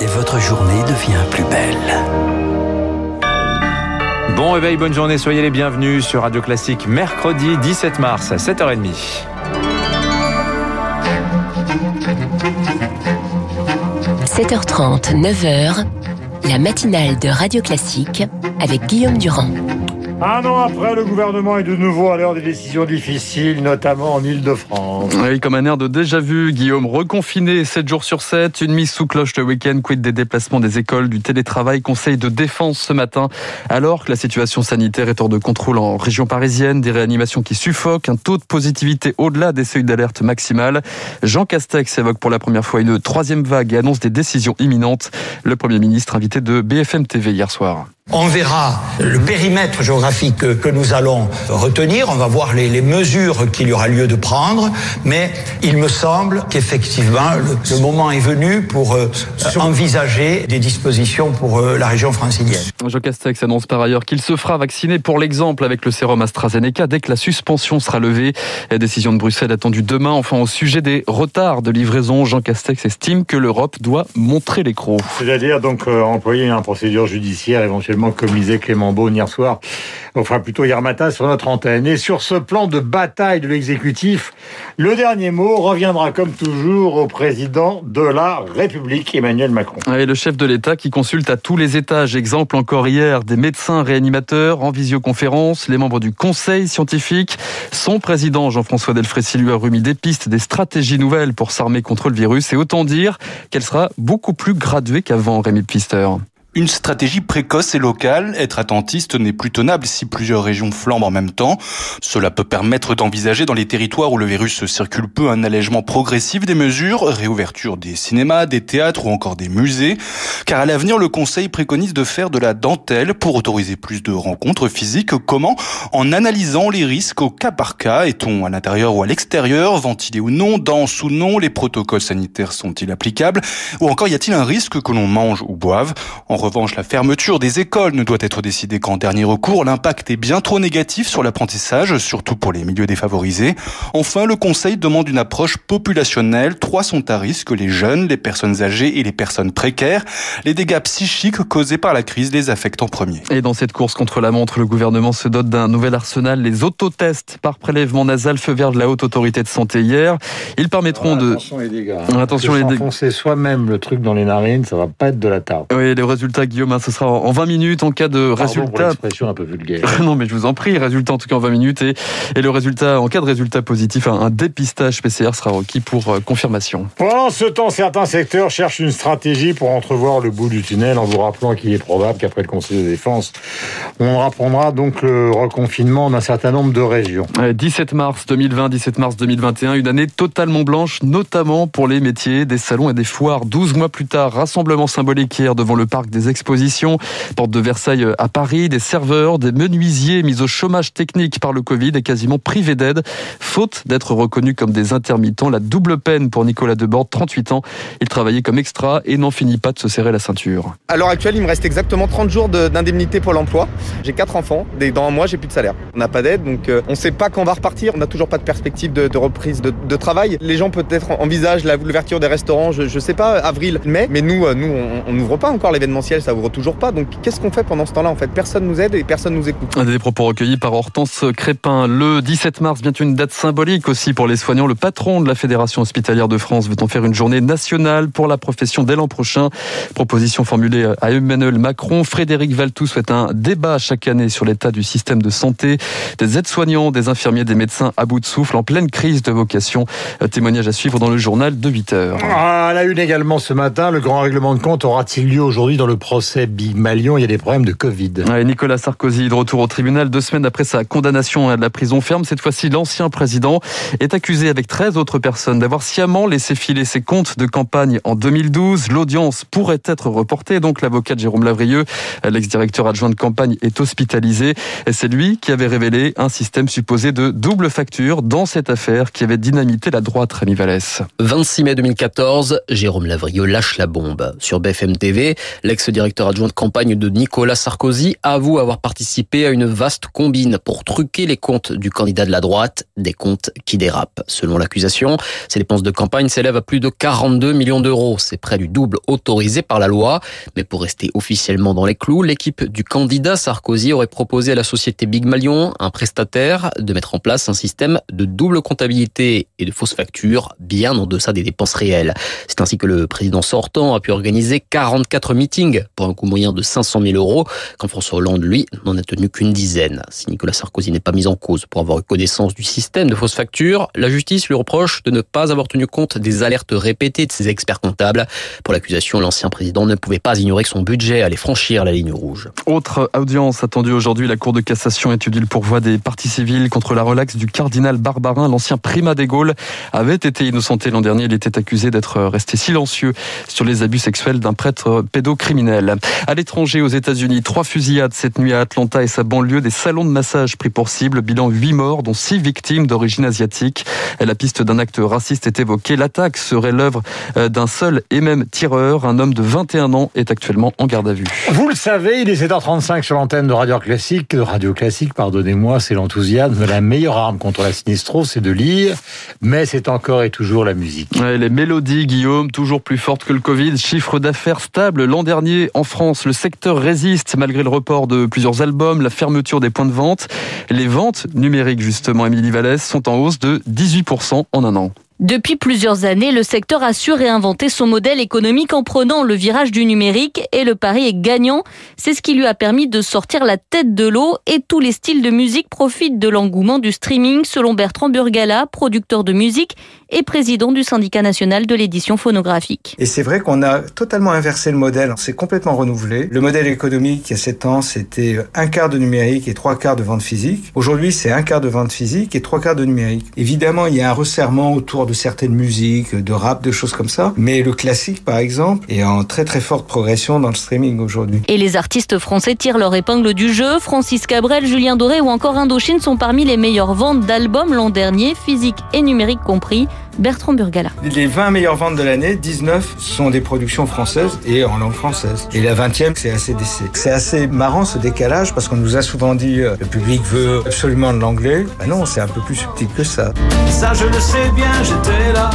et votre journée devient plus belle. Bon réveil, bonne journée, soyez les bienvenus sur Radio Classique mercredi 17 mars à 7h30. – 7h30, 9h, la matinale de Radio Classique avec Guillaume Durand. Un an après, le gouvernement est de nouveau à l'heure des décisions difficiles, notamment en Ile-de-France. Oui, comme un air de déjà-vu, Guillaume, reconfiné 7 jours sur 7, une mise sous cloche le week-end, quid des déplacements des écoles, du télétravail, conseil de défense ce matin, alors que la situation sanitaire est hors de contrôle en région parisienne, des réanimations qui suffoquent, un taux de positivité au-delà des seuils d'alerte maximale. Jean Castex évoque pour la première fois une troisième vague et annonce des décisions imminentes. Le Premier ministre invité de BFM TV hier soir. On verra le périmètre géographique que nous allons retenir, on va voir les, les mesures qu'il y aura lieu de prendre, mais il me semble qu'effectivement le, le, moment est venu pour euh, envisager des dispositions pour euh, la région francilienne. Jean Castex annonce par ailleurs qu'il se fera vacciner pour l'exemple avec le sérum AstraZeneca dès que la suspension sera levée. La décision de Bruxelles attendue demain. Enfin, au sujet des retards de livraison, Jean Castex estime que l'Europe doit montrer les crocs. C'est-à-dire donc euh, employer une procédure judiciaire éventuellement comme disait Clément Beaune hier soir, enfin plutôt hier matin sur notre antenne. Et sur ce plan de bataille de l'exécutif, le dernier mot reviendra comme toujours au président de la République, Emmanuel Macron. Et le chef de l'État qui consulte à tous les étages. Exemple encore hier, des médecins réanimateurs en visioconférence, les membres du conseil scientifique. Son président, Jean-François Delfrécy, lui a remis des pistes, des stratégies nouvelles pour s'armer contre le virus. Et autant dire qu'elle sera beaucoup plus graduée qu'avant, Rémi Pfister. Une stratégie précoce et locale, être attentiste n'est plus tenable si plusieurs régions flambent en même temps. Cela peut permettre d'envisager dans les territoires où le virus circule peu un allègement progressif des mesures, réouverture des cinémas, des théâtres ou encore des musées. Car à l'avenir, le Conseil préconise de faire de la dentelle pour autoriser plus de rencontres physiques. Comment? En analysant les risques au cas par cas. Est-on à l'intérieur ou à l'extérieur? Ventilé ou non? Dense ou non? Les protocoles sanitaires sont-ils applicables? Ou encore y a-t-il un risque que l'on mange ou boive? Revanche, la fermeture des écoles ne doit être décidée qu'en dernier recours. L'impact est bien trop négatif sur l'apprentissage, surtout pour les milieux défavorisés. Enfin, le Conseil demande une approche populationnelle. Trois sont à risque, les jeunes, les personnes âgées et les personnes précaires. Les dégâts psychiques causés par la crise les affectent en premier. Et dans cette course contre la montre, le gouvernement se dote d'un nouvel arsenal, les autotests par prélèvement nasal, feu vert de la Haute Autorité de Santé hier. Ils permettront ah, de... Attention les dégâts. Attention les dégâts. soi-même le truc dans les narines, ça va pas être de la tarte. Oui, les résultats Guillaume, hein, ce sera en 20 minutes en cas de Pardon résultat. Pour un peu vulgaire. non, mais je vous en prie, résultat en tout cas en 20 minutes et, et le résultat, en cas de résultat positif, un, un dépistage PCR sera requis pour euh, confirmation. Pendant ce temps, certains secteurs cherchent une stratégie pour entrevoir le bout du tunnel en vous rappelant qu'il est probable qu'après le Conseil de défense, on apprendra donc le reconfinement d'un certain nombre de régions. 17 mars 2020, 17 mars 2021, une année totalement blanche, notamment pour les métiers des salons et des foires. 12 mois plus tard, rassemblement symbolique hier devant le parc des expositions. Porte de Versailles à Paris, des serveurs, des menuisiers mis au chômage technique par le Covid et quasiment privés d'aide, faute d'être reconnus comme des intermittents. La double peine pour Nicolas Debord, 38 ans. Il travaillait comme extra et n'en finit pas de se serrer la ceinture. À l'heure actuelle, il me reste exactement 30 jours d'indemnité pour l'emploi. J'ai quatre enfants. Dans un mois, j'ai plus de salaire. On n'a pas d'aide, donc euh, on ne sait pas quand on va repartir. On n'a toujours pas de perspective de, reprise de, travail. Les gens peut-être envisagent l'ouverture des restaurants, je, ne sais pas, avril, mai. Mais nous, euh, nous, on n'ouvre pas encore ça ouvre toujours pas. Donc qu'est-ce qu'on fait pendant ce temps-là En fait, personne nous aide et personne nous écoute. Des propos recueillis par Hortense Crépin. Le 17 mars, vient une date symbolique aussi pour les soignants. Le patron de la Fédération hospitalière de France veut en faire une journée nationale pour la profession dès l'an prochain. Proposition formulée à Emmanuel Macron. Frédéric Valtou souhaite un débat chaque année sur l'état du système de santé. Des aides-soignants, des infirmiers, des médecins à bout de souffle, en pleine crise de vocation. Témoignage à suivre dans le journal de 8 heures. À la une également ce matin, le grand règlement de compte aura-t-il lieu aujourd'hui dans le procès Big Malion Il y a des problèmes de Covid. Ouais, Nicolas Sarkozy de retour au tribunal deux semaines après sa condamnation à la prison ferme. Cette fois-ci, l'ancien président est accusé avec 13 autres personnes d'avoir sciemment laissé filer ses comptes de campagne en 2012. L'audience pourrait être reportée. Donc l'avocat de Jérôme Lavrieux, l'ex-directeur adjoint de campagne, est hospitalisé. Et c'est lui qui avait révélé un système supposé de double facture dans cette affaire qui avait dynamité la droite, Rémi Vallès. 26 mai 2014, Jérôme Lavrieux lâche la bombe. Sur BFM TV, l'ex l'ex-directeur adjoint de campagne de Nicolas Sarkozy, avoue avoir participé à une vaste combine pour truquer les comptes du candidat de la droite, des comptes qui dérapent. Selon l'accusation, ces dépenses de campagne s'élèvent à plus de 42 millions d'euros. C'est près du double autorisé par la loi. Mais pour rester officiellement dans les clous, l'équipe du candidat Sarkozy aurait proposé à la société Big Malion, un prestataire, de mettre en place un système de double comptabilité et de fausses factures bien en deçà des dépenses réelles. C'est ainsi que le président sortant a pu organiser 44 meetings pour un coût moyen de 500 000 euros, quand François Hollande, lui, n'en a tenu qu'une dizaine. Si Nicolas Sarkozy n'est pas mis en cause pour avoir eu connaissance du système de fausses factures, la justice lui reproche de ne pas avoir tenu compte des alertes répétées de ses experts comptables. Pour l'accusation, l'ancien président ne pouvait pas ignorer que son budget allait franchir la ligne rouge. Autre audience attendue aujourd'hui, la Cour de cassation étudie le pourvoi des parties civiles contre la relaxe du cardinal Barbarin, l'ancien primat des Gaules, avait été innocenté l'an dernier. Il était accusé d'être resté silencieux sur les abus sexuels d'un prêtre pédocriminel. À l'étranger, aux États-Unis, trois fusillades cette nuit à Atlanta et sa banlieue, des salons de massage pris pour cible, bilan huit morts, dont six victimes d'origine asiatique. La piste d'un acte raciste est évoquée. L'attaque serait l'œuvre euh, d'un seul et même tireur. Un homme de 21 ans est actuellement en garde à vue. Vous le savez, il est 7h35 sur l'antenne de Radio Classique. De Radio Classique, pardonnez-moi, c'est l'enthousiasme. La meilleure arme contre la sinistro, c'est de lire, mais c'est encore et toujours la musique. les mélodies, Guillaume, toujours plus fortes que le Covid. Chiffre d'affaires stable. L'an dernier, en France, le secteur résiste malgré le report de plusieurs albums, la fermeture des points de vente. Les ventes numériques, justement, Émilie Vallès, sont en hausse de 18% en un an. Depuis plusieurs années, le secteur a su réinventer son modèle économique en prenant le virage du numérique et le pari est gagnant. C'est ce qui lui a permis de sortir la tête de l'eau et tous les styles de musique profitent de l'engouement du streaming selon Bertrand Burgala, producteur de musique et président du syndicat national de l'édition phonographique. Et c'est vrai qu'on a totalement inversé le modèle, c'est complètement renouvelé. Le modèle économique il y a 7 ans, c'était un quart de numérique et trois quarts de vente physique. Aujourd'hui, c'est un quart de vente physique et trois quarts de numérique. Évidemment, il y a un resserrement autour de certaines musiques, de rap, de choses comme ça. Mais le classique, par exemple, est en très très forte progression dans le streaming aujourd'hui. Et les artistes français tirent leur épingle du jeu. Francis Cabrel, Julien Doré ou encore Indochine sont parmi les meilleures ventes d'albums l'an dernier, physique et numérique compris. Bertrand Burgala. Les 20 meilleures ventes de l'année, 19 sont des productions françaises et en langue française. Et la 20e, c'est assez C'est assez marrant ce décalage parce qu'on nous a souvent dit euh, le public veut absolument de l'anglais. Ben non, c'est un peu plus subtil que ça. Ça, je le sais bien, j'étais là.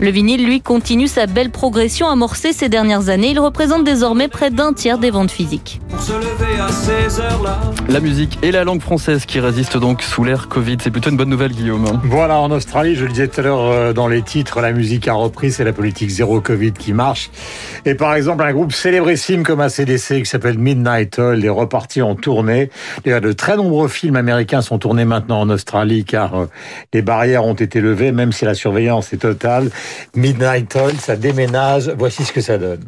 Le vinyle, lui, continue sa belle progression amorcée ces dernières années. Il représente désormais près d'un tiers des ventes physiques. La musique et la langue française qui résistent donc sous l'ère Covid. C'est plutôt une bonne nouvelle, Guillaume. Voilà, en Australie, je le disais tout à l'heure euh, dans les titres, la musique a repris, c'est la politique zéro Covid qui marche. Et par exemple, un groupe célébrissime comme ACDC qui s'appelle Midnight Oil est reparti en tournée. De très nombreux films américains sont tournés maintenant en Australie car euh, les barrières ont été levées, même si la surveillance est totale. Midnight Oil, ça déménage. Voici ce que ça donne.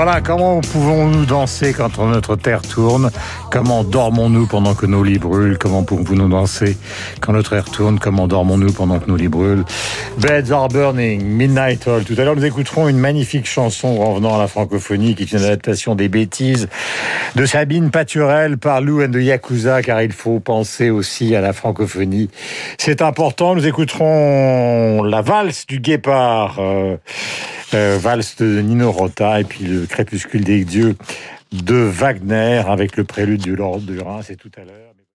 Voilà, comment pouvons-nous danser quand notre terre tourne? Comment dormons-nous pendant que nos lits brûlent? Comment pouvons-nous danser quand notre terre tourne? Comment dormons-nous pendant que nos lits brûlent? Beds are burning, Midnight All. Tout à l'heure, nous écouterons une magnifique chanson revenant à la francophonie qui est une adaptation des bêtises de Sabine Paturel par Lou and the Yakuza, car il faut penser aussi à la francophonie. C'est important. Nous écouterons la valse du guépard. Euh, euh, valse de Nino Rota et puis le crépuscule des dieux de Wagner avec le prélude du Lord du Rhin, c'est tout à l'heure.